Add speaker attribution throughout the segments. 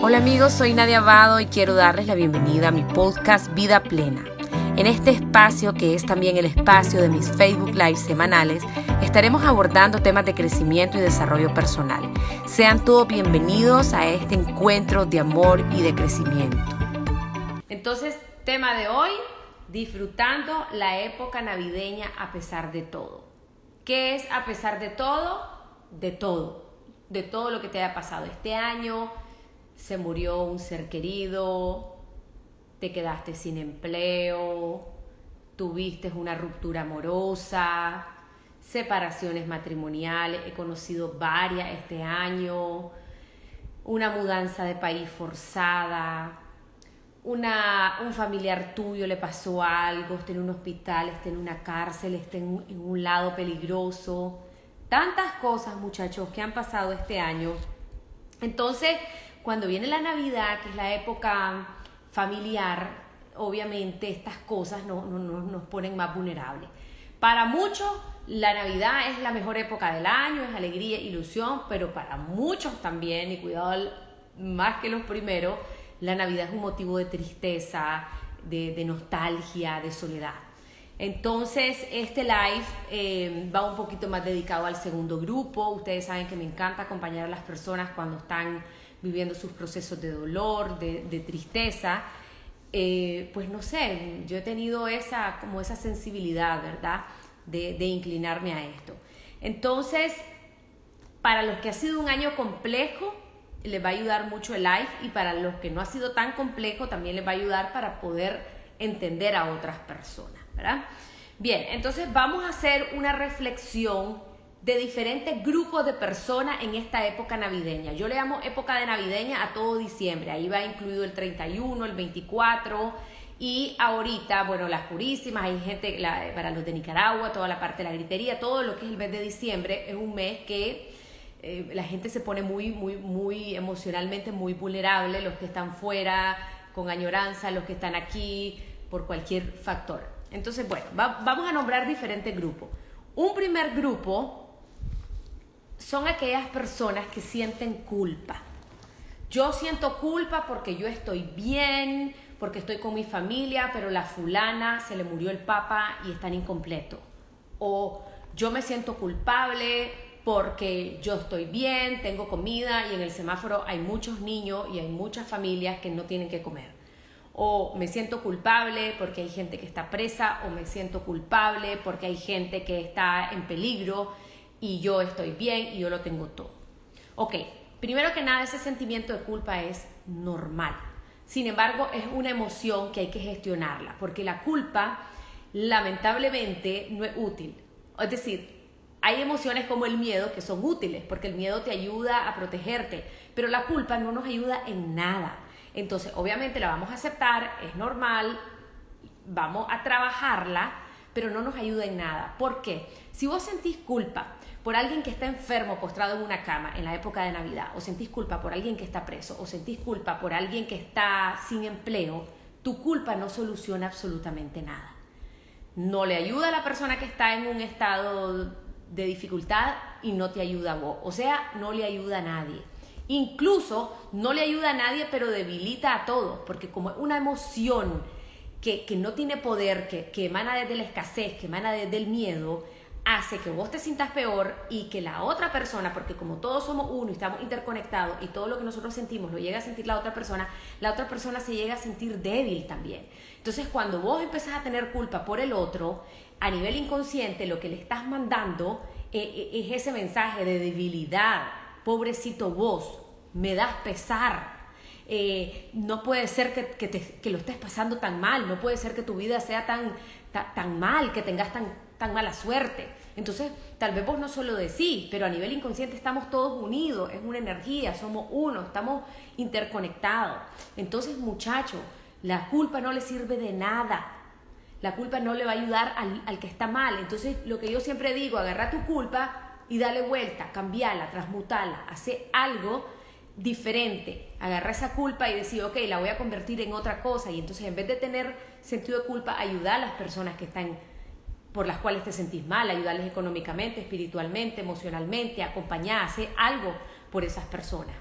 Speaker 1: Hola amigos, soy Nadia Abado y quiero darles la bienvenida a mi podcast Vida Plena. En este espacio, que es también el espacio de mis Facebook Live semanales, estaremos abordando temas de crecimiento y desarrollo personal. Sean todos bienvenidos a este encuentro de amor y de crecimiento. Entonces, tema de hoy, disfrutando la época navideña a pesar de todo. ¿Qué es a pesar de todo? De todo. De todo lo que te haya pasado este año, se murió un ser querido, te quedaste sin empleo, tuviste una ruptura amorosa, separaciones matrimoniales, he conocido varias este año, una mudanza de país forzada, una, un familiar tuyo le pasó algo, está en un hospital, está en una cárcel, está en, en un lado peligroso. Tantas cosas, muchachos, que han pasado este año. Entonces, cuando viene la Navidad, que es la época familiar, obviamente estas cosas no, nos ponen más vulnerables. Para muchos, la Navidad es la mejor época del año, es alegría, ilusión, pero para muchos también, y cuidado más que los primeros, la Navidad es un motivo de tristeza, de, nostalgia, de soledad. Entonces, este live eh, va un poquito más dedicado al segundo grupo. Ustedes saben que me encanta acompañar a las personas cuando están viviendo sus procesos de dolor, de, tristeza, eh, pues no sé, yo he tenido esa, como esa sensibilidad, ¿verdad? De, de inclinarme a esto. Entonces, para los que ha sido un año complejo, les va a ayudar mucho el live y para los que no ha sido tan complejo, también les va a ayudar para poder entender a otras personas, ¿verdad? Bien, entonces vamos a hacer una reflexión de diferentes grupos de personas en esta época navideña. Yo le llamo época de navideña a todo diciembre. Ahí va incluido el 31, el 24 y ahorita, bueno, las purísimas, hay gente para los de Nicaragua, toda la parte de la gritería, todo lo que es el mes de diciembre es un mes que eh, la gente se pone muy, muy, muy emocionalmente muy vulnerable, los que están fuera con añoranza, los que están aquí por cualquier factor. Entonces, bueno, vamos a nombrar diferentes grupos. Un primer grupo son aquellas personas que sienten culpa. Yo siento culpa porque yo estoy bien, porque estoy con mi familia, pero la fulana se le murió el papá y está incompleto. O yo me siento culpable porque yo estoy bien, tengo comida y en el semáforo hay muchos niños y hay muchas familias que no tienen que comer. O me siento culpable porque hay gente que está presa, o me siento culpable porque hay gente que está en peligro y yo estoy bien y yo lo tengo todo. Ok, primero que nada, ese sentimiento de culpa es normal. Sin embargo, es una emoción que hay que gestionarla, porque la culpa lamentablemente no es útil. Es decir, hay emociones como el miedo que son útiles, porque el miedo te ayuda a protegerte, pero la culpa no nos ayuda en nada. Entonces, obviamente la vamos a aceptar, es normal, vamos a trabajarla, pero no nos ayuda en nada. ¿Por qué? Si vos sentís culpa por alguien que está enfermo, postrado en una cama en la época de Navidad, o sentís culpa por alguien que está preso, o sentís culpa por alguien que está sin empleo, tu culpa no soluciona absolutamente nada. No le ayuda a la persona que está en un estado de dificultad y no te ayuda a vos. O sea, no le ayuda a nadie. Incluso no le ayuda a nadie, pero debilita a todos, porque como una emoción que, no tiene poder, que, que emana desde la escasez, que emana desde el miedo, hace que vos te sientas peor y que la otra persona, porque como todos somos uno y estamos interconectados y todo lo que nosotros sentimos lo llega a sentir la otra persona, la otra persona se llega a sentir débil también. Entonces cuando vos empezás a tener culpa por el otro, a nivel inconsciente lo que le estás mandando eh, eh, es ese mensaje de debilidad, pobrecito vos, me das pesar. Eh, no puede ser que, que, lo estés pasando tan mal, no puede ser que tu vida sea tan, tan mal, que tengas tan tan mala suerte. Entonces, tal vez vos no solo decís, pero a nivel inconsciente estamos todos unidos, es una energía, somos uno, estamos interconectados. Entonces, muchachos, la culpa no le sirve de nada. La culpa no le va a ayudar al, que está mal. Entonces, lo que yo siempre digo, agarra tu culpa y dale vuelta, cambiala, transmutala, hace algo diferente. Agarra esa culpa y decir, ok, la voy a convertir en otra cosa. Y entonces, en vez de tener sentido de culpa, ayuda a las personas que están por las cuales te sentís mal, ayudarles económicamente, espiritualmente, emocionalmente, acompañar, hacer algo por esas personas.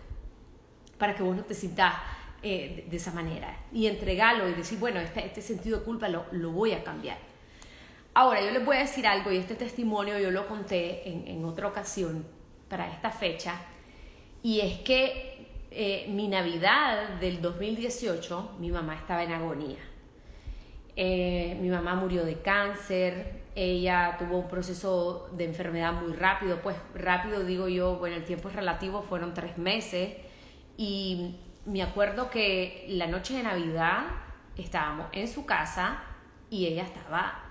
Speaker 1: para que vos no te sientas eh, de, esa manera. Y entregarlo y decir, bueno, este, este sentido de culpa lo, lo, voy a cambiar. Ahora, yo les voy a decir algo, y este testimonio yo lo conté en, en otra ocasión para esta fecha, y es que eh, mi Navidad del 2018, mi mamá estaba en agonía. Eh, mi mamá murió de cáncer, ella tuvo un proceso de enfermedad muy rápido, pues rápido digo yo, bueno, el tiempo es relativo, fueron tres meses y me acuerdo que la noche de Navidad estábamos en su casa y ella estaba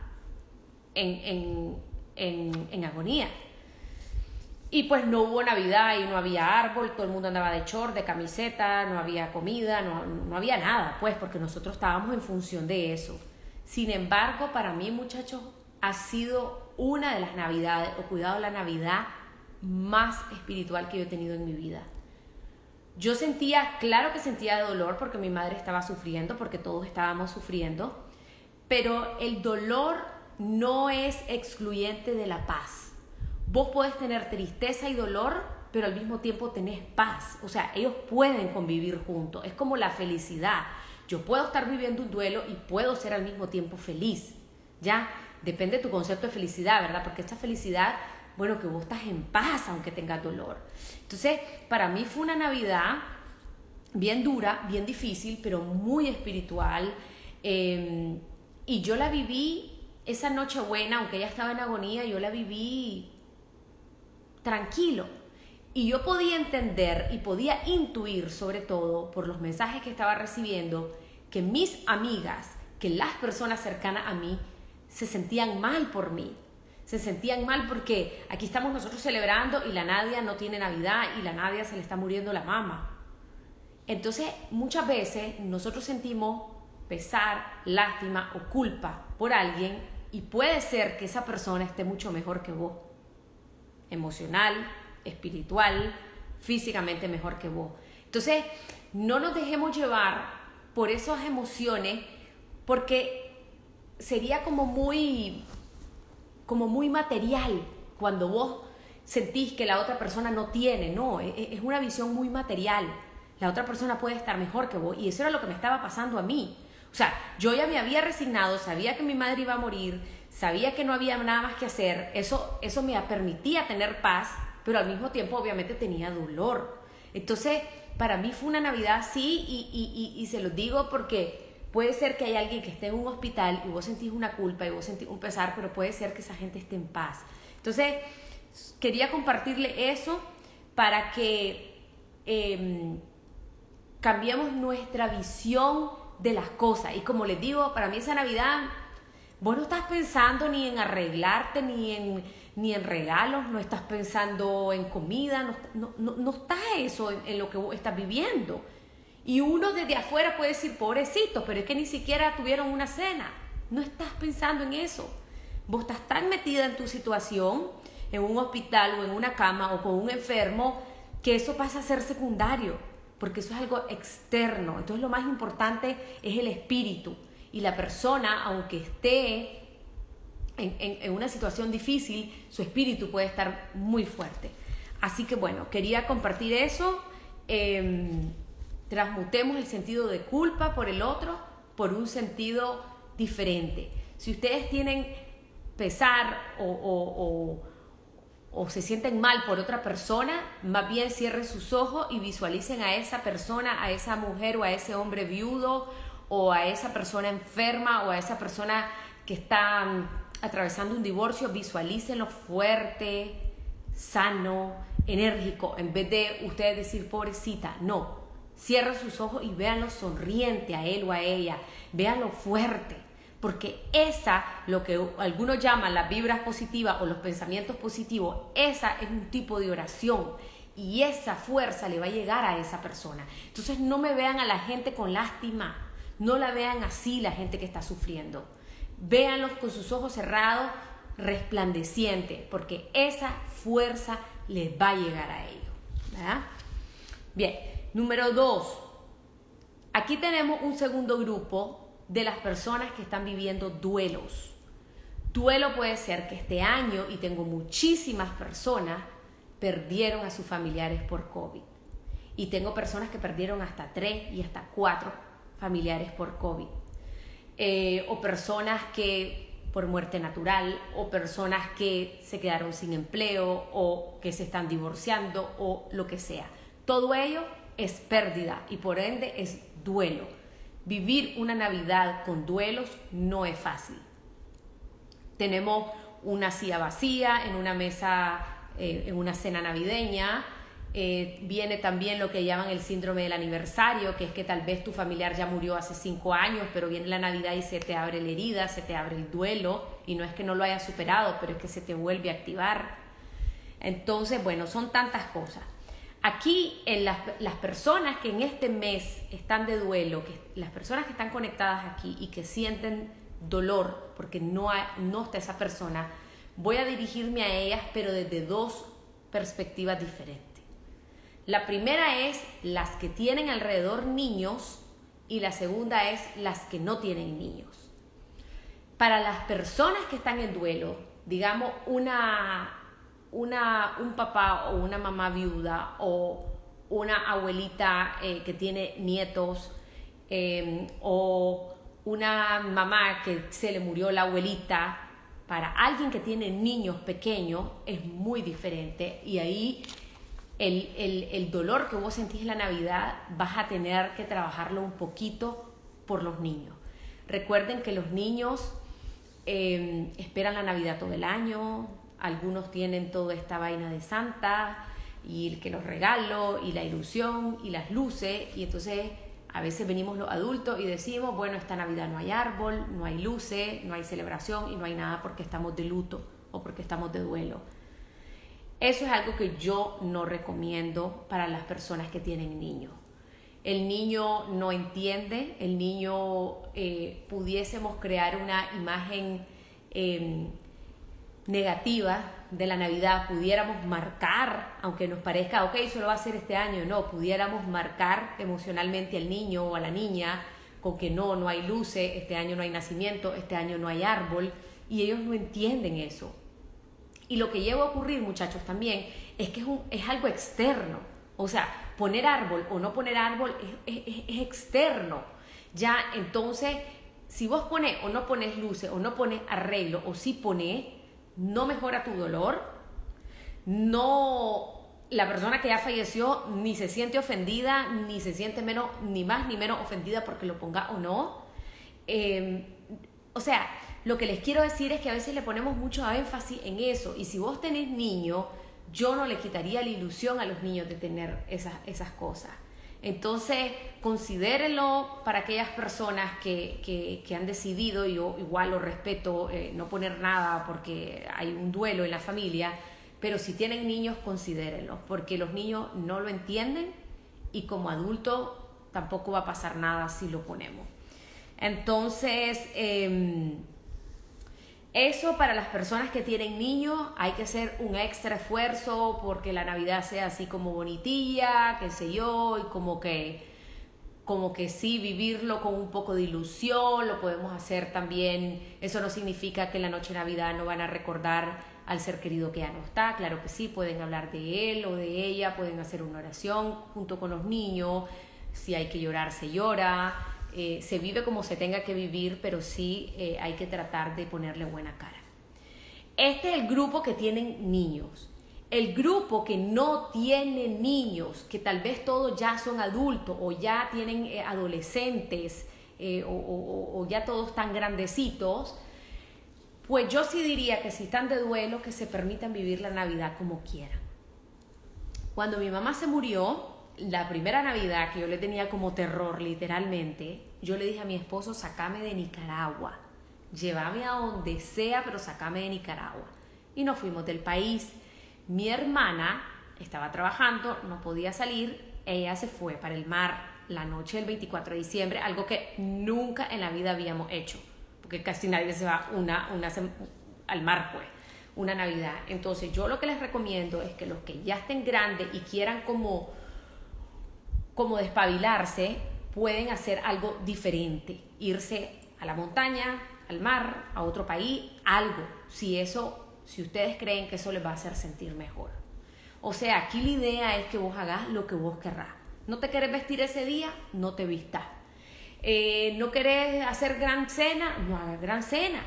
Speaker 1: en, en agonía. Y pues no hubo Navidad y no había árbol, todo el mundo andaba de short, de camiseta, no había comida, no, no había nada, pues porque nosotros estábamos en función de eso. Sin embargo, para mí, muchachos, ha sido una de las Navidades, o cuidado, la Navidad más espiritual que yo he tenido en mi vida. Yo sentía, claro que sentía dolor porque mi madre estaba sufriendo, porque todos estábamos sufriendo, pero el dolor no es excluyente de la paz Vos podés tener tristeza y dolor, pero al mismo tiempo tenés paz. O sea, ellos pueden convivir juntos. Es como la felicidad. Yo puedo estar viviendo un duelo y puedo ser al mismo tiempo feliz. ¿Ya? Depende de tu concepto de felicidad, ¿verdad? Porque esta felicidad, bueno, que vos estás en paz aunque tengas dolor. Entonces, para mí fue una Navidad bien dura, bien difícil, pero muy espiritual. Em, y yo la viví, esa noche buena, aunque ella estaba en agonía, yo la viví tranquilo. Y yo podía entender y podía intuir, sobre todo por los mensajes que estaba recibiendo, que mis amigas, que las personas cercanas a mí, se sentían mal por mí. Se sentían mal porque aquí estamos nosotros celebrando y la Nadia no tiene Navidad y la Nadia se le está muriendo la mamá. Entonces, muchas veces nosotros sentimos pesar, lástima o culpa por alguien y puede ser que esa persona esté mucho mejor que vos emocional, espiritual, físicamente mejor que vos. Entonces, no nos dejemos llevar por esas emociones porque sería como muy como muy material cuando vos sentís que la otra persona no tiene, no, e, e, es una visión muy material. La otra persona puede estar mejor que vos y eso era lo que me estaba pasando a mí. O sea, yo ya me había resignado, sabía que mi madre iba a morir, sabía que no había nada más que hacer, eso, eso me permitía tener paz, pero al mismo tiempo obviamente tenía dolor. Entonces, para mí fue una Navidad sí, y, y, se lo digo porque puede ser que hay alguien que esté en un hospital y vos sentís una culpa y vos sentís un pesar, pero puede ser que esa gente esté en paz. Entonces, quería compartirle eso para que em, cambiemos nuestra visión de las cosas. Y como les digo, para mí esa Navidad Vos no estás pensando ni en arreglarte, ni en, ni en regalos, no estás pensando en comida, no, no, está eso en, lo que vos estás viviendo. Y uno desde afuera puede decir, pobrecito, pero es que ni siquiera tuvieron una cena. No estás pensando en eso. Vos estás tan metida en tu situación, en un hospital o en una cama o con un enfermo, que eso pasa a ser secundario, porque eso es algo externo. Entonces lo más importante es el espíritu y la persona, aunque esté en, una situación difícil, su espíritu puede estar muy fuerte. Así que bueno, quería compartir eso. Em, transmutemos el sentido de culpa por el otro por un sentido diferente. Si ustedes tienen pesar o, o, se sienten mal por otra persona, más bien cierren sus ojos y visualicen a esa persona, a esa mujer o a ese hombre viudo o a esa persona enferma o a esa persona que está atravesando un divorcio, visualícenlo fuerte, sano, enérgico, en vez de ustedes decir pobrecita, no. Cierra sus ojos y véanlo sonriente a él o a ella, véanlo fuerte, porque esa, lo que algunos llaman las vibras positivas o los pensamientos positivos, esa es un tipo de oración y esa fuerza le va a llegar a esa persona. Entonces no me vean a la gente con lástima, no la vean así la gente que está sufriendo. Véanlos con sus ojos cerrados, resplandecientes, porque esa fuerza les va a llegar a ellos. Bien, número dos. Aquí tenemos un segundo grupo de las personas que están viviendo duelos. Duelo puede ser que este año, y tengo muchísimas personas, perdieron a sus familiares por COVID. Y tengo personas que perdieron hasta tres y hasta cuatro familiares por COVID. Eh, o personas que por muerte natural, o personas que se quedaron sin empleo, o que se están divorciando, o lo que sea. Todo ello es pérdida y por ende es duelo. Vivir una Navidad con duelos no es fácil. Tenemos una silla vacía en una mesa, eh, en una cena navideña. Eh, viene también lo que llaman el síndrome del aniversario, que es que tal vez tu familiar ya murió hace cinco años, pero viene la Navidad y se te abre la herida, se te abre el duelo, y no es que no lo hayas superado, pero es que se te vuelve a activar. Entonces, bueno, son tantas cosas. Aquí, en las, personas que en este mes están de duelo, que las personas que están conectadas aquí y que sienten dolor porque no, no está esa persona, voy a dirigirme a ellas, pero desde dos perspectivas diferentes. La primera es las que tienen alrededor niños y la segunda es las que no tienen niños. Para las personas que están en duelo, digamos una, una un papá o una mamá viuda o una abuelita eh, que tiene nietos eh, o una mamá que se le murió la abuelita, para alguien que tiene niños pequeños es muy diferente y ahí el, dolor que vos sentís en la Navidad vas a tener que trabajarlo un poquito por los niños. Recuerden que los niños em, esperan la Navidad todo el año, algunos tienen toda esta vaina de Santa y que los regalos y la ilusión y las luces y entonces a veces venimos los adultos y decimos, bueno, esta Navidad no hay árbol, no hay luces, no hay celebración y no hay nada porque estamos de luto o porque estamos de duelo. Eso es algo que yo no recomiendo para las personas que tienen niños. El niño no entiende, el niño eh, pudiésemos crear una imagen em, negativa de la Navidad pudiéramos marcar, aunque nos parezca, ok, solo va a ser este año, no, pudiéramos marcar emocionalmente al niño o a la niña con que no, no hay luces, este año no hay nacimiento, este año no hay árbol, y ellos no entienden eso. Y lo que lleva a ocurrir, muchachos, también es que es, es algo externo. O sea, poner árbol o no poner árbol es, es, es externo. Ya, entonces, si vos pones o no pones luces o no pones arreglo o si pones, no mejora tu dolor, no la persona que ya falleció ni se siente ofendida, ni se siente menos, ni más ni menos ofendida porque lo ponga o no. Em, o sea, lo que les quiero decir es que a veces le ponemos mucho énfasis en eso. Y si vos tenés niño, yo no le quitaría la ilusión a los niños de tener esas, esas cosas. Entonces, considérenlo para aquellas personas que, han decidido, yo igual lo respeto, eh, no poner nada porque hay un duelo en la familia, pero si tienen niños, considérenlo, porque los niños no lo entienden y como adulto tampoco va a pasar nada si lo ponemos. Entonces, em, eso para las personas que tienen niños hay que hacer un extra esfuerzo porque la Navidad sea así como bonitilla, qué sé yo, y como que como que sí vivirlo con un poco de ilusión, lo podemos hacer también. Eso no significa que en la noche de Navidad no van a recordar al ser querido que ya no está, claro que sí, pueden hablar de él o de ella, pueden hacer una oración junto con los niños, si hay que llorar se llora, eh, se vive como se tenga que vivir, pero sí eh, hay que tratar de ponerle buena cara. Este es el grupo que tienen niños. El grupo que no tiene niños, que tal vez todos ya son adultos o ya tienen eh, adolescentes o, ya todos están grandecitos, pues yo sí diría que si están de duelo, que se permitan vivir la Navidad como quieran. Cuando mi mamá se murió, la primera Navidad que yo le tenía como terror literalmente, yo le dije a mi esposo, sacame de Nicaragua, llévame a donde sea, pero sacame de Nicaragua. Y nos fuimos del país. Mi hermana estaba trabajando, no podía salir, ella se fue para el mar la noche del 24 de diciembre, algo que nunca en la vida habíamos hecho, porque casi nadie se va una, una al mar, pues, una Navidad. Entonces yo lo que les recomiendo es que los que ya estén grandes y quieran como como despabilarse, pueden hacer algo diferente, irse a la montaña, al mar, a otro país, algo, si eso, si ustedes creen que eso les va a hacer sentir mejor. O sea, aquí la idea es que vos hagas lo que vos querrás. No te querés vestir ese día, no te vistas. Eh, no querés hacer gran cena, no hagas gran cena.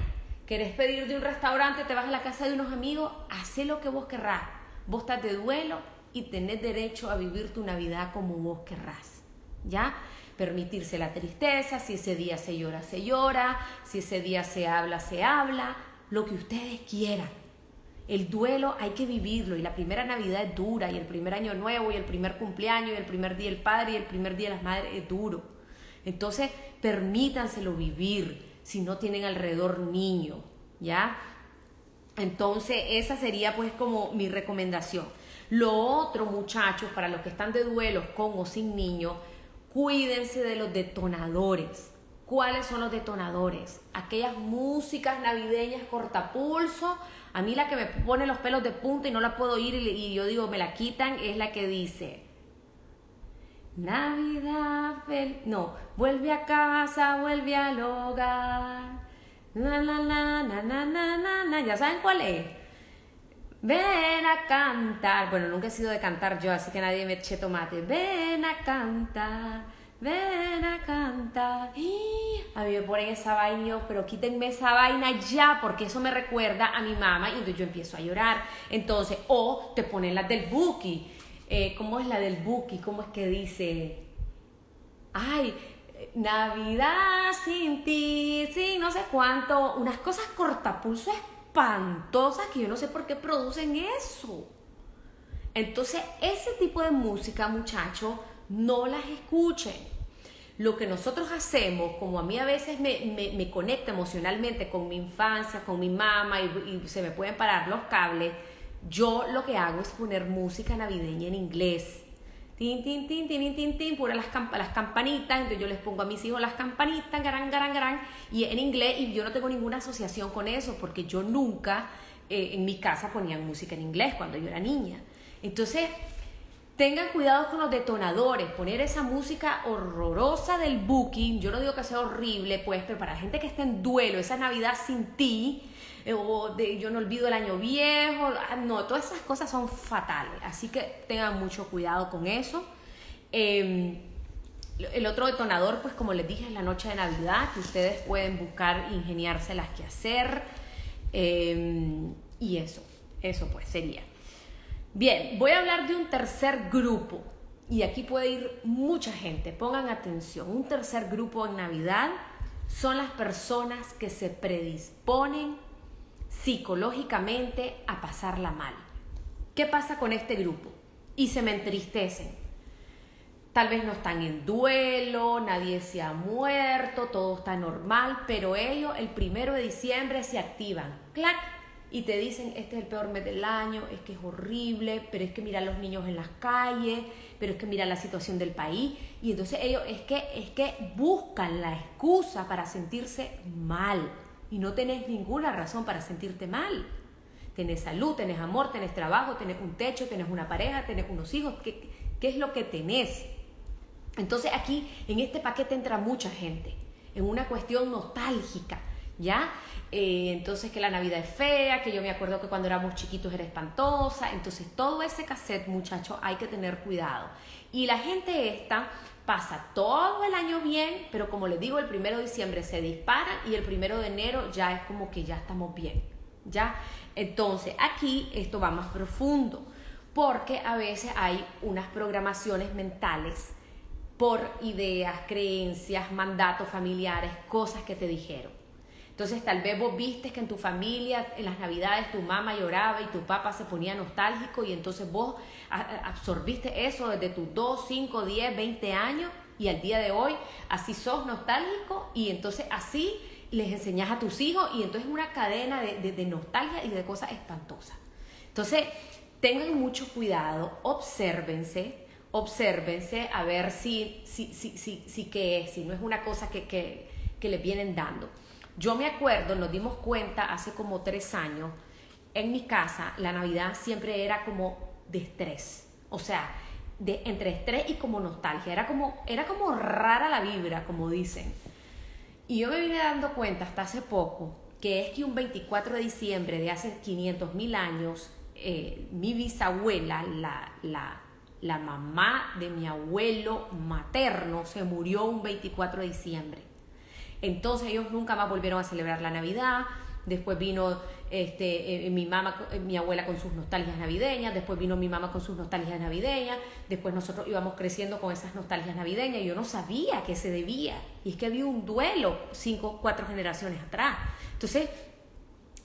Speaker 1: Querés pedir de un restaurante, te vas a la casa de unos amigos, haz lo que vos querrás. Vos estás de duelo y tenés derecho a vivir tu Navidad como vos querrás. ¿Ya? Permitirse la tristeza, si ese día se llora, se llora, si ese día se habla, se habla, lo que ustedes quieran. El duelo hay que vivirlo y la primera Navidad es dura y el primer año nuevo y el primer cumpleaños y el primer día del padre y el primer día de las madres es duro. Entonces, permítanselo vivir si no tienen alrededor niño, ¿ya? Entonces, esa sería pues como mi recomendación. Lo otro, muchachos, para los que están de duelo con o sin niño, cuídense de los detonadores. ¿Cuáles son los detonadores? Aquellas músicas navideñas cortapulso. A mí la que me pone los pelos de punta y no la puedo oír y, yo digo, me la quitan, es la que dice, Navidad, no, vuelve a casa, vuelve al hogar. Na, na, na, na, na, na, na, ¿Ya saben cuál es? Ven a cantar. Bueno, nunca he sido de cantar yo, así que nadie me eche tomate. Ven a cantar, ven a cantar. A mí me ponen esa vaina, pero quítenme esa vaina ya, porque eso me recuerda a mi mamá y entonces yo empiezo a llorar. Entonces, o te ponen las del Buki. Eh, ¿Cómo es la del Buki? ¿Cómo es que dice? Ay, Navidad sin ti, sin no sé cuánto. Unas cosas cortapulso espantosas que yo no sé por qué producen eso. Entonces, ese tipo de música, muchachos, no las escuchen. Lo que nosotros hacemos, como a mí a veces me, conecta emocionalmente con mi infancia, con mi mamá y, y se me pueden parar los cables, yo lo que hago es poner música navideña en inglés tin, tin, tin, tin, tin, tin, pura las, las campanitas, entonces yo les pongo a mis hijos las campanitas, garán, garán, garán, y en inglés, y yo no tengo ninguna asociación con eso, porque yo nunca eh, en mi casa ponían música en inglés cuando yo era niña. Entonces, tengan cuidado con los detonadores, poner esa música horrorosa del booking, yo no digo que sea horrible, pues, pero para la gente que está en duelo, esa Navidad sin ti, o de yo no olvido el año viejo, ah, no, todas esas cosas son fatales, así que tengan mucho cuidado con eso. Em, el otro detonador, pues como les dije, es la noche de Navidad, que ustedes pueden buscar, ingeniarse las que hacer. Em, y eso, eso pues sería. Bien, voy a hablar de un tercer grupo. Y aquí puede ir mucha gente, pongan atención. Un tercer grupo en Navidad son las personas que se predisponen psicológicamente a pasarla mal. ¿Qué pasa con este grupo? Y se me entristecen. Tal vez no están en duelo, nadie se ha muerto, todo está normal, pero ellos el primero de diciembre se activan. ¡Clac! Y te dicen, este es el peor mes del año, es que es horrible, pero es que mira a los niños en las calles, pero es que mira la situación del país. Y entonces ellos es que, es que buscan la excusa para sentirse mal y no tenés ninguna razón para sentirte mal. Tenés salud, tenés amor, tenés trabajo, tenés un techo, tenés una pareja, tenés unos hijos. ¿Qué, qué es lo que tenés? Entonces aquí en este paquete entra mucha gente, en una cuestión nostálgica, ¿ya? Eh, entonces que la Navidad es fea, que yo me acuerdo que cuando éramos chiquitos era espantosa. Entonces todo ese cassette, muchachos, hay que tener cuidado. Y la gente esta pasa todo el año bien, pero como les digo, el primero de diciembre se dispara y el primero de enero ya es como que ya estamos bien, ¿ya? Entonces, aquí esto va más profundo, porque a veces hay unas programaciones mentales por ideas, creencias, mandatos familiares, cosas que te dijeron. Entonces tal vez vos viste que en tu familia, en las navidades, tu mamá lloraba y tu papá se ponía nostálgico y entonces vos absorbiste eso desde tus 2, 5, 10, 20 años y al día de hoy así sos nostálgico y entonces así les enseñas a tus hijos y entonces es una cadena de, nostalgia y de cosas espantosas. Entonces tengan mucho cuidado, obsérvense, obsérvense a ver si, si, si, si, si qué es, si no es una cosa que, que, que les vienen dando. Yo me acuerdo, nos dimos cuenta hace como tres años, en mi casa la Navidad siempre era como de estrés, o sea, de, entre estrés y como nostalgia, era como, era como rara la vibra, como dicen. Y yo me vine dando cuenta hasta hace poco que es que un 24 de diciembre de hace 500 mil años, eh, mi bisabuela, la, la, La mamá de mi abuelo materno se murió un 24 de diciembre. Entonces ellos nunca más volvieron a celebrar la Navidad. Después vino este, eh, mi mamá, eh, mi abuela con sus nostalgias navideñas, después vino mi mamá con sus nostalgias navideñas, después nosotros íbamos creciendo con esas nostalgias navideñas y yo no sabía que se debía. Y es que había un duelo cinco, cuatro generaciones atrás. Entonces,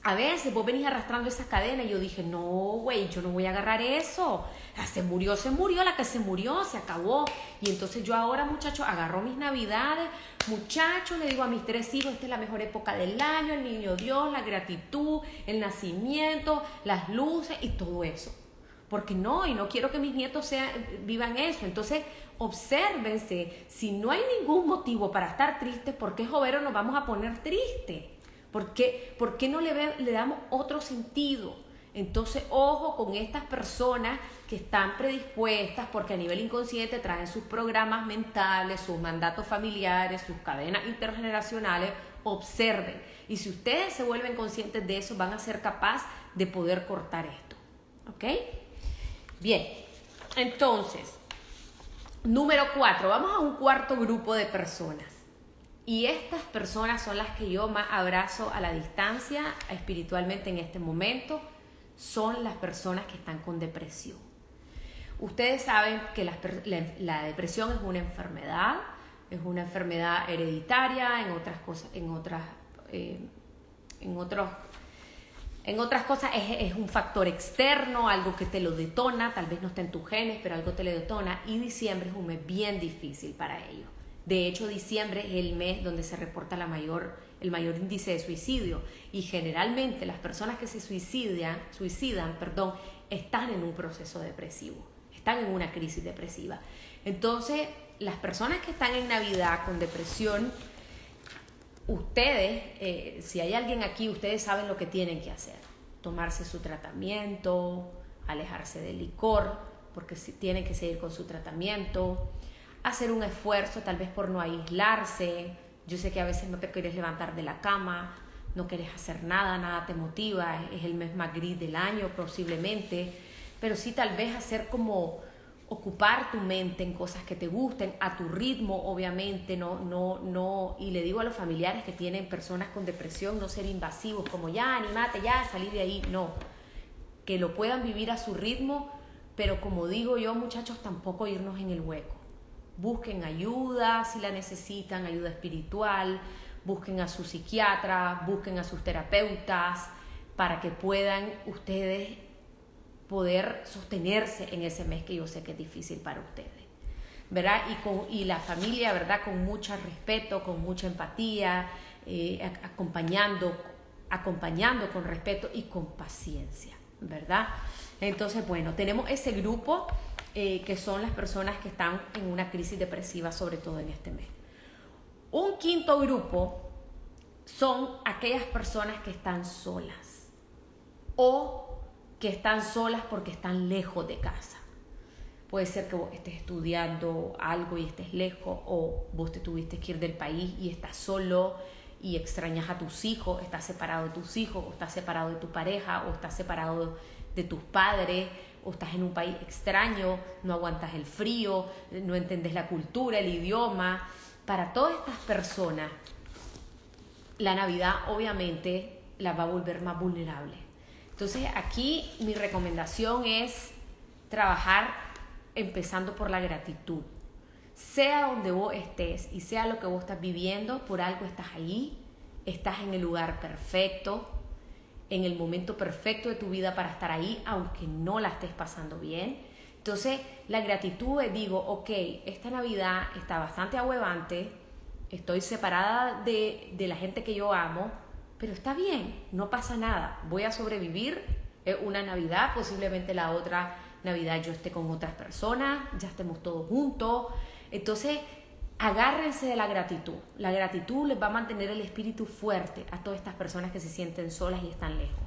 Speaker 1: a veces vos venís arrastrando esa cadena y yo dije, no, güey, yo no voy a agarrar eso. La se murió, se murió, la que se murió, se acabó. Y entonces yo ahora, muchachos, agarro mis navidades, muchachos, le digo a mis tres hijos, esta es la mejor época del año, el niño Dios, la gratitud, el nacimiento, las luces y todo eso. Porque no, y no quiero que mis nietos sean, vivan eso. Entonces, obsérvense, si no hay ningún motivo para estar tristes, ¿por qué jovero nos vamos a poner tristes? ¿Por qué, ¿Por qué no le, le damos otro sentido? Entonces, ojo con estas personas que están predispuestas porque a nivel inconsciente traen sus programas mentales, sus mandatos familiares, sus cadenas intergeneracionales. Observen. Y si ustedes se vuelven conscientes de eso, van a ser capaces de poder cortar esto. ¿Ok? Bien. Entonces, número cuatro. Vamos a un cuarto grupo de personas. Y estas personas son las que yo más abrazo a la distancia espiritualmente en este momento, son las personas que están con depresión. Ustedes saben que la, depresión es una enfermedad, es una enfermedad hereditaria, en otras cosas, en otras, eh, en otros, en otras cosas es, es, un factor externo, algo que te lo detona, tal vez no esté en tus genes, pero algo te lo detona. Y diciembre es un mes bien difícil para ellos. De hecho, diciembre es el mes donde se reporta la mayor, el mayor índice de suicidio y generalmente las personas que se suicidan, suicidan perdón, están en un proceso depresivo, están en una crisis depresiva. Entonces, las personas que están en Navidad con depresión, ustedes, eh, si hay alguien aquí, ustedes saben lo que tienen que hacer. Tomarse su tratamiento, alejarse del licor, porque tienen que seguir con su tratamiento hacer un esfuerzo tal vez por no aislarse. Yo sé que a veces no te quieres levantar de la cama, no quieres hacer nada, nada te motiva, es el mes más gris del año posiblemente, pero sí tal vez hacer como ocupar tu mente en cosas que te gusten, a tu ritmo, obviamente, no, no, no, y le digo a los familiares que tienen personas con depresión, no ser invasivos, como ya, animate, ya, salir de ahí, no, que lo puedan vivir a su ritmo, pero como digo yo, muchachos, tampoco irnos en el hueco busquen ayuda si la necesitan, ayuda espiritual, busquen a su psiquiatra, busquen a sus terapeutas para que puedan ustedes poder sostenerse en ese mes que yo sé que es difícil para ustedes. ¿verdad? Y, con, y la familia, ¿verdad? Con mucho respeto, con mucha empatía, eh, acompañando, acompañando con respeto y con paciencia, ¿verdad? Entonces, bueno, tenemos ese grupo eh, que son las personas que están en una crisis depresiva, sobre todo en este mes. Un quinto grupo son aquellas personas que están solas o que están solas porque están lejos de casa. Puede ser que vos estés estudiando algo y estés lejos o vos te tuviste que ir del país y estás solo y extrañas a tus hijos, estás separado de tus hijos o estás separado de tu pareja o estás separado de tus padres o estás en un país extraño, no aguantas el frío, no entiendes la cultura, el idioma. Para todas estas personas, la Navidad obviamente la va a volver más vulnerable. Entonces aquí mi recomendación es trabajar empezando por la gratitud. Sea donde vos estés y sea lo que vos estás viviendo, por algo estás ahí, estás en el lugar perfecto, en el momento perfecto de tu vida para estar ahí, aunque no la estés pasando bien. Entonces, la gratitud es, digo, ok, esta Navidad está bastante ahuevante, estoy separada de, de la gente que yo amo, pero está bien, no pasa nada, voy a sobrevivir una Navidad, posiblemente la otra Navidad yo esté con otras personas, ya estemos todos juntos. Entonces, agárrense de la gratitud. La gratitud les va a mantener el espíritu fuerte a todas estas personas que se sienten solas y están lejos.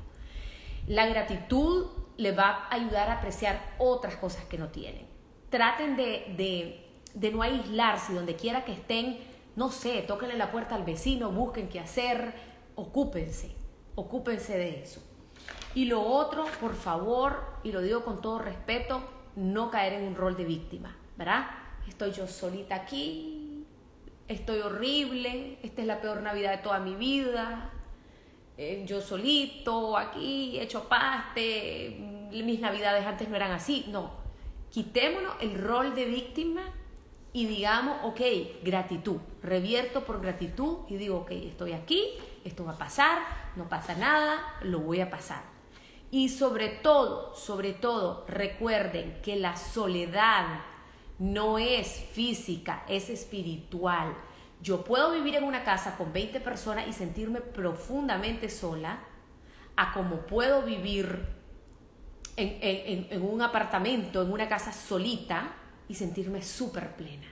Speaker 1: La gratitud les va a ayudar a apreciar otras cosas que no tienen. Traten de, de, no aislarse donde quiera que estén, no sé, tóquenle la puerta al vecino, busquen qué hacer, ocúpense, ocúpense de eso. Y lo otro, por favor, y lo digo con todo respeto, no caer en un rol de víctima, ¿verdad? Estoy yo solita aquí, estoy horrible, esta es la peor Navidad de toda mi vida, eh, yo solito aquí, hecho paste, mis Navidades antes no eran así. No, quitémonos el rol de víctima y digamos, ok, gratitud, revierto por gratitud y digo, ok, estoy aquí, esto va a pasar, no pasa nada, lo voy a pasar. Y sobre todo, sobre todo, recuerden que la soledad no es física, es espiritual. Yo puedo vivir en una casa con 20 personas y sentirme profundamente sola, a como puedo vivir en, un apartamento, en una casa solita y sentirme súper plena.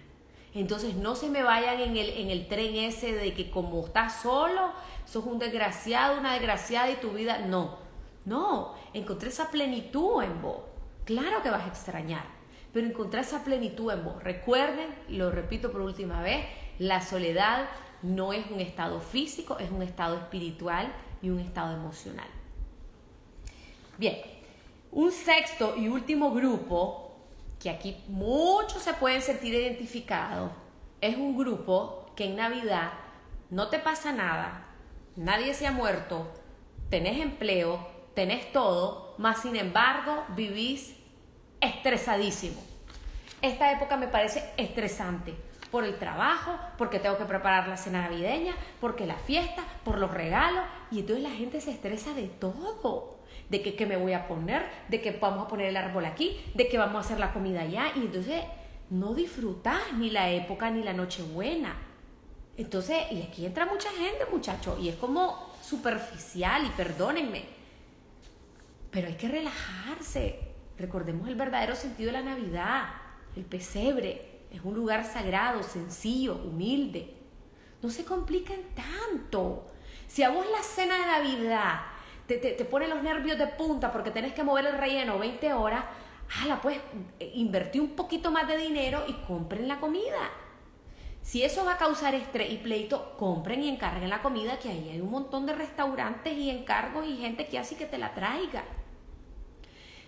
Speaker 1: Entonces no se me vayan en el, en el tren ese de que como estás solo, sos un desgraciado, una desgraciada y tu vida... No, no, encontré esa plenitud en vos. Claro que vas a extrañar, pero encontré esa plenitud en vos. Recuerden, lo repito por última vez, la soledad no es un estado físico, es un estado espiritual y un estado emocional. Bien, un sexto y último grupo, que aquí muchos se pueden sentir identificados, es un grupo que en Navidad no te pasa nada, nadie se ha muerto, tenés empleo, tenés todo, más sin embargo vivís estresadísimo. Esta época me parece estresante por el trabajo, porque tengo que preparar la cena navideña, porque la fiesta, por los regalos, y entonces la gente se estresa de todo, de que qué me voy a poner, de que vamos a poner el árbol aquí, de que vamos a hacer la comida allá, y entonces no disfrutas ni la época ni la noche buena. Entonces, y aquí entra mucha gente, muchachos, y es como superficial, y perdónenme, pero hay que relajarse. Recordemos el verdadero sentido de la Navidad, el pesebre, es un lugar sagrado, sencillo, humilde. No se compliquen tanto. Si a vos la cena de Navidad te, te, pone los nervios de punta porque tenés que mover el relleno 20 horas, la pues invertí un poquito más de dinero y compren la comida. Si eso va a causar estrés y pleito, compren y encarguen la comida, que ahí hay un montón de restaurantes y encargos y gente que hace que te la traiga.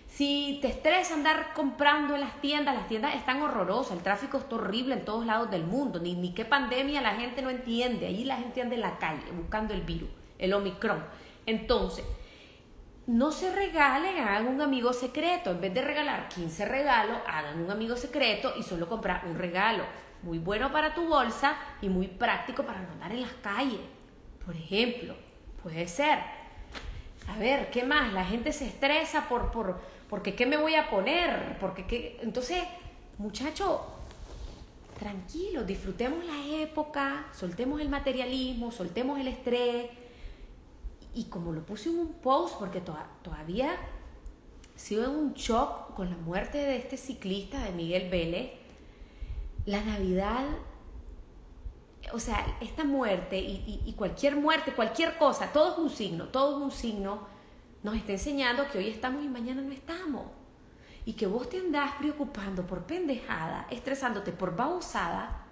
Speaker 1: Si te estresa andar comprando en las tiendas, las tiendas están horrorosas, el tráfico está horrible en todos lados del mundo, ni, ni qué pandemia la gente no entiende, allí la gente anda en la calle buscando el virus, el Omicron. Entonces, no se regalen, hagan un amigo secreto, en vez de regalar 15 regalos, hagan un amigo secreto y solo comprar un regalo, muy bueno para tu bolsa y muy práctico para no andar en las calles. Por ejemplo, puede ser. A ver, ¿qué más? La gente se estresa por, por porque ¿qué me voy a poner? Porque ¿qué? Entonces, muchacho, tranquilo, disfrutemos la época, soltemos el materialismo, soltemos el estrés. Y como lo puse en un post, porque todavía sigo en un shock con la muerte de este ciclista, de Miguel Vélez, la Navidad, o sea, esta muerte y, y cualquier muerte, cualquier cosa, todo es un signo, todo es un signo nos está enseñando que hoy estamos y mañana no estamos. Y que vos te andás preocupando por pendejada, estresándote por babosada,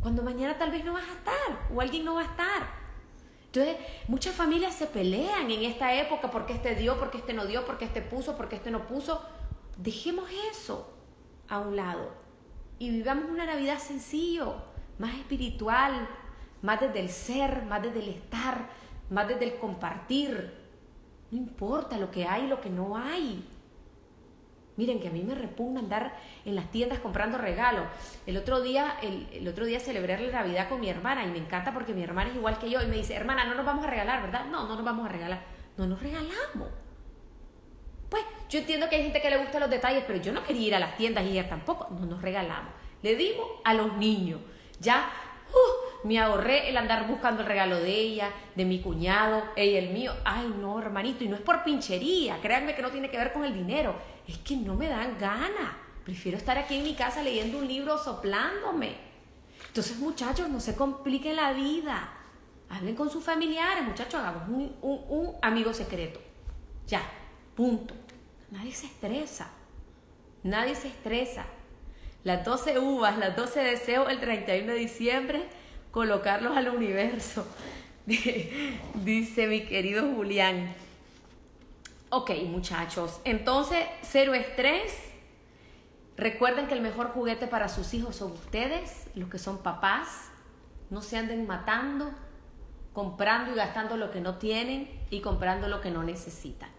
Speaker 1: cuando mañana tal vez no vas a estar o alguien no va a estar. Entonces, muchas familias se pelean en esta época porque este dio, porque este no dio, porque este puso, porque este no puso. Dejemos eso a un lado y vivamos una Navidad sencillo, más espiritual, más desde el ser, más desde el estar, más desde el compartir, no importa lo que hay y lo que no hay. Miren que a mí me repugna andar en las tiendas comprando regalos. El otro día, el, otro día celebré la Navidad con mi hermana y me encanta porque mi hermana es igual que yo y me dice, hermana, no nos vamos a regalar, ¿verdad? No, no nos vamos a regalar. No nos regalamos. Pues yo entiendo que hay gente que le gusta los detalles, pero yo no quería ir a las tiendas y ella tampoco. No nos regalamos. Le dimos a los niños. Ya Uh, me ahorré el andar buscando el regalo de ella, de mi cuñado, ella el mío. Ay, no, hermanito, y no es por pinchería, créanme que no tiene que ver con el dinero, es que no me dan ganas. Prefiero estar aquí en mi casa leyendo un libro soplándome. Entonces, muchachos, no se compliquen la vida. Hablen con sus familiares, muchachos, hagamos un, un amigo secreto. Ya, punto. Nadie se estresa. Nadie se estresa las 12 uvas, las 12 deseos el 31 de diciembre, colocarlos al universo, dice mi querido Julián. Ok, muchachos, entonces cero estrés, Recuerden que el mejor juguete para sus hijos son ustedes, los que son papás. No se anden matando, comprando y gastando lo que no tienen y comprando lo que no necesitan.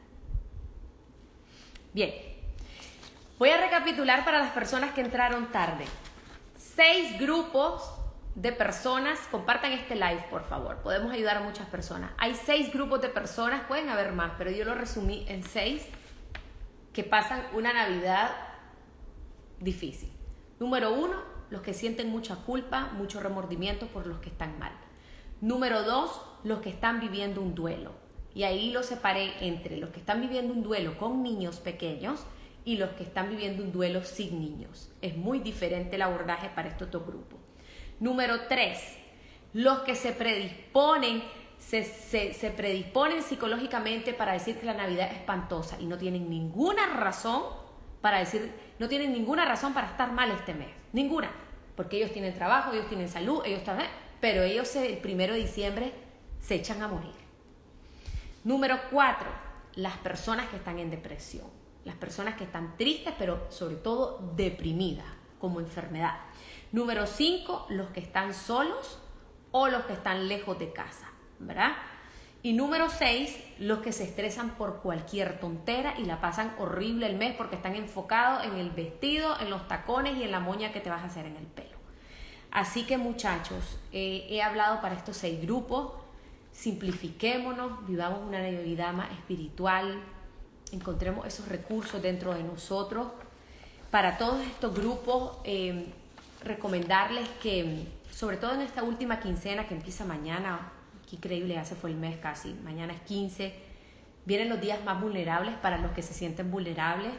Speaker 1: Bien, voy a recapitular para las personas que entraron tarde. Seis grupos de personas, compartan este live por favor, podemos ayudar a muchas personas. Hay seis grupos de personas, pueden haber más, pero yo lo resumí en seis que pasan una Navidad difícil. Número uno, los que sienten mucha culpa, mucho remordimiento por los que están mal. Número dos, los que están viviendo un duelo. Y ahí lo separé entre los que están viviendo un duelo con niños pequeños y los que están viviendo un duelo sin niños. Es muy diferente el abordaje para estos dos grupos. Número tres, los que se predisponen, se, se, predisponen psicológicamente para decir que la Navidad es espantosa y no tienen ninguna razón para decir, no tienen ninguna razón para estar mal este mes, ninguna, porque ellos tienen trabajo, ellos tienen salud, ellos están, pero ellos el primero de diciembre se echan a morir. Número cuatro, las personas que están en depresión, las personas que están tristes, pero sobre todo deprimidas como enfermedad. Número 5, los que están solos o los que están lejos de casa, ¿verdad? Y número 6, los que se estresan por cualquier tontera y la pasan horrible el mes porque están enfocados en el vestido, en los tacones y en la moña que te vas a hacer en el pelo. Así que muchachos, eh, he hablado para estos seis grupos, simplifiquémonos, vivamos una vida más espiritual, encontremos esos recursos dentro de nosotros. Para todos estos grupos, eh, recomendarles que, sobre todo en esta última quincena que empieza mañana, qué increíble, ya se fue el mes casi, mañana es 15, vienen los días más vulnerables para los que se sienten vulnerables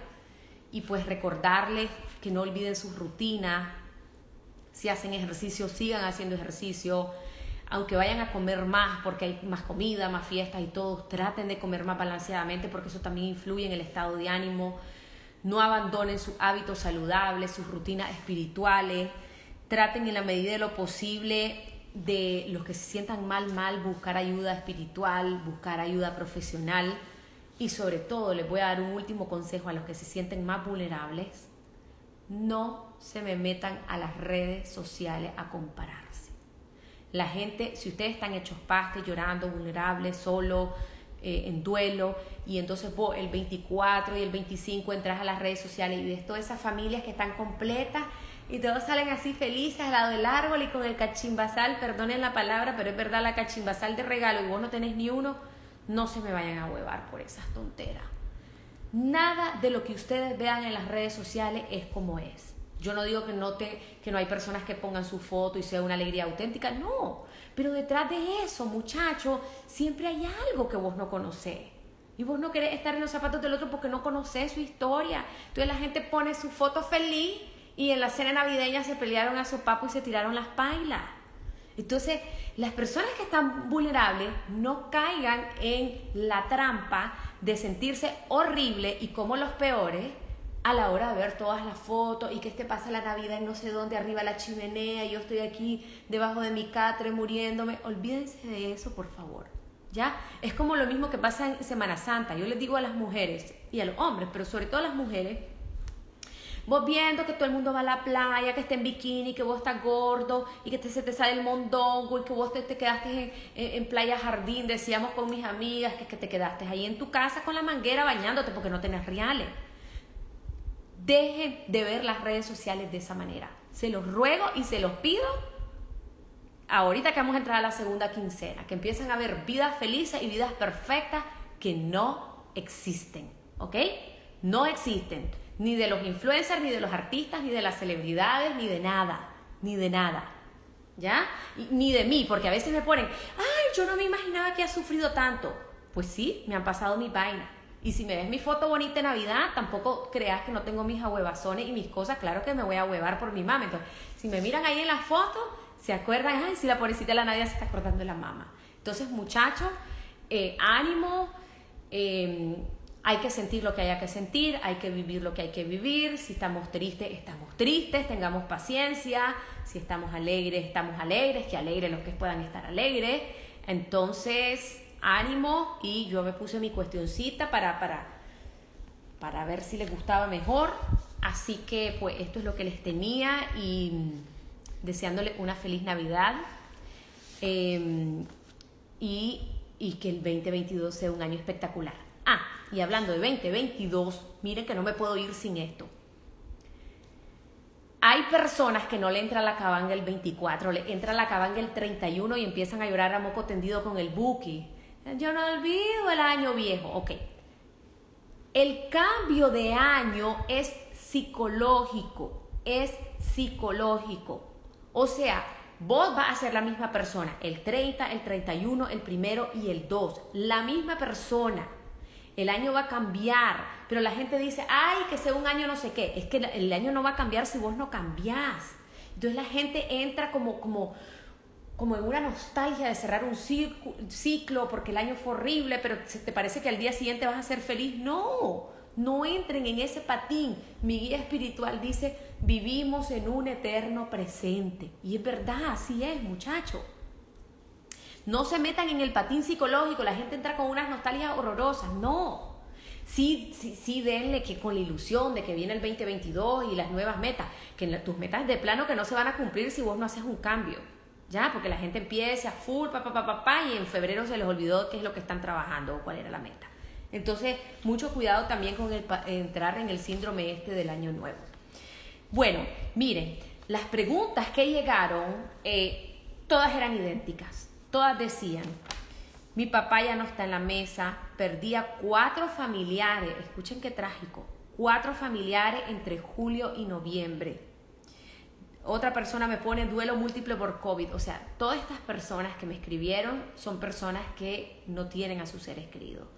Speaker 1: y pues recordarles que no olviden sus rutinas, si hacen ejercicio, sigan haciendo ejercicio, aunque vayan a comer más porque hay más comida, más fiestas y todo, traten de comer más balanceadamente porque eso también influye en el estado de ánimo no abandonen sus hábitos saludables, sus rutinas espirituales, traten en la medida de lo posible de los que se sientan mal, mal, buscar ayuda espiritual, buscar ayuda profesional. Y sobre todo les voy a dar un último consejo a los que se sienten más vulnerables, no se me metan a las redes sociales a compararse. La gente, si ustedes están hechos pastes, llorando, vulnerables, solo, eh, en duelo y entonces vos el 24 y el 25 entras a las redes sociales y ves todas esas familias que están completas y todos salen así felices al lado del árbol y con el cachimbasal, perdonen la palabra, pero es verdad la cachimbasal de regalo y vos no tenés ni uno, no se me vayan a huevar por esas tonteras. Nada de lo que ustedes vean en las redes sociales es como es. Yo no digo que no, te, que no hay personas que pongan su foto y sea una alegría auténtica, no. Pero detrás de eso, muchacho, siempre hay algo que vos no conocés. Y vos no querés estar en los zapatos del otro porque no conocés su historia. Entonces la gente pone su foto feliz y en la cena navideña se pelearon a su papo y se tiraron las pailas. Entonces, las personas que están vulnerables no caigan en la trampa de sentirse horrible y como los peores a la hora de ver todas las fotos y que este pasa la Navidad en no sé dónde, arriba la chimenea, y yo estoy aquí debajo de mi catre muriéndome. Olvídense de eso, por favor. ¿Ya? Es como lo mismo que pasa en Semana Santa. Yo les digo a las mujeres y a los hombres, pero sobre todo a las mujeres, vos viendo que todo el mundo va a la playa, que está en bikini, que vos estás gordo y que se te sale el mondongo y que vos te, te quedaste en, playa jardín, decíamos con mis amigas que, que te quedaste ahí en tu casa con la manguera bañándote porque no tenés reales. Dejen de ver las redes sociales de esa manera. Se los ruego y se los pido ahorita que vamos a entrar a la segunda quincena, que empiecen a ver vidas felices y vidas perfectas que no existen, ¿ok? No existen, ni de los influencers, ni de los artistas, ni de las celebridades, ni de nada, ni de nada, ¿ya? ni de mí, porque a veces me ponen, ay, yo no me imaginaba que ha sufrido tanto. Pues sí, me han pasado mi vaina. Y si me ves mi foto bonita de Navidad, tampoco creas que no tengo mis ahuevazones y mis cosas. Claro que me voy a huevar por mi mamá. Entonces, si me miran ahí en la foto, se acuerdan, ay, si la pobrecita de la Navidad se está acordando de la mamá. Entonces, muchachos, eh, ánimo. Em, hay que sentir lo que haya que sentir, hay que vivir lo que hay que vivir. Si estamos tristes, estamos tristes, tengamos paciencia. Si estamos alegres, estamos alegres, que alegres los que puedan estar alegres. Entonces, ánimo y yo me puse mi cuestioncita para, para, para ver si les gustaba mejor. así que pues esto es lo que les tenía y deseándole una feliz Navidad em, y, y que el 2022 sea un año espectacular. Ah, y hablando de 2022, miren que no me puedo ir sin esto. Hay personas que no le entra la cabanga el 24, le entra la cabanga el 31 y empiezan a llorar a moco tendido con el buki. Yo no olvido el año viejo. Ok. El cambio de año es psicológico, es psicológico. O sea, vos vas a ser la misma persona, el 30, el 31, el primero y el 2, la misma persona. El año va a cambiar, pero la gente dice, ay, que sea un año no sé qué. Es que el año no va a cambiar si vos no cambiás. Entonces la gente entra como, como, como en una nostalgia de cerrar un ciclo porque el año fue horrible, pero te parece que al día siguiente vas a ser feliz. No, no entren en ese patín. Mi guía espiritual dice, vivimos en un eterno presente. Y es verdad, así es, muchacho. No se metan en el patín psicológico, la gente entra con unas nostalgias horrorosas, no. Sí, sí, sí, denle que con la ilusión de que viene el 2022 y las nuevas metas, que tus metas de plano que no se van a cumplir si vos no haces un cambio. Ya, porque la gente empieza a full, pa, pa, pa, pa, y en febrero se les olvidó qué es lo que están trabajando o cuál era la meta. Entonces, mucho cuidado también con el, entrar en el síndrome este del año nuevo. Bueno, miren, las preguntas que llegaron, eh, todas eran idénticas. Todas decían, mi papá ya no está en la mesa, perdía cuatro familiares, escuchen qué trágico, cuatro familiares entre julio y noviembre. Otra persona me pone duelo múltiple por COVID. O sea, todas estas personas que me escribieron son personas que no tienen a sus seres queridos.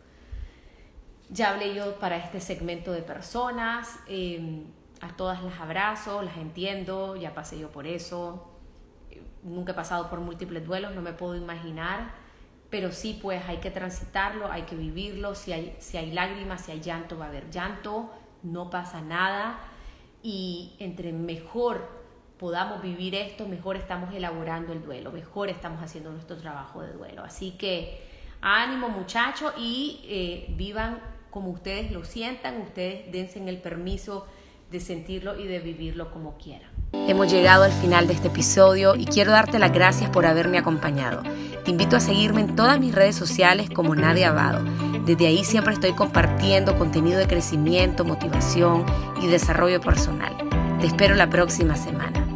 Speaker 1: Ya hablé yo para este segmento de personas, em, a todas las abrazo, las entiendo, ya pasé yo por eso, nunca he pasado por múltiples duelos, no me puedo imaginar, pero sí pues hay que transitarlo, hay que vivirlo, si hay, si hay lágrimas, si hay llanto, va a haber llanto, no pasa nada y entre mejor podamos vivir esto, mejor estamos elaborando el duelo, mejor estamos haciendo nuestro trabajo de duelo. Así que ánimo muchachos y eh, vivan como ustedes lo sientan, ustedes dense el permiso de sentirlo y de vivirlo como quieran.
Speaker 2: Hemos llegado al final de este episodio y quiero darte las gracias por haberme acompañado. Te invito a seguirme en todas mis redes sociales como Nadia Abado. Desde ahí siempre estoy compartiendo contenido de crecimiento, motivación y desarrollo personal. Te espero la próxima semana.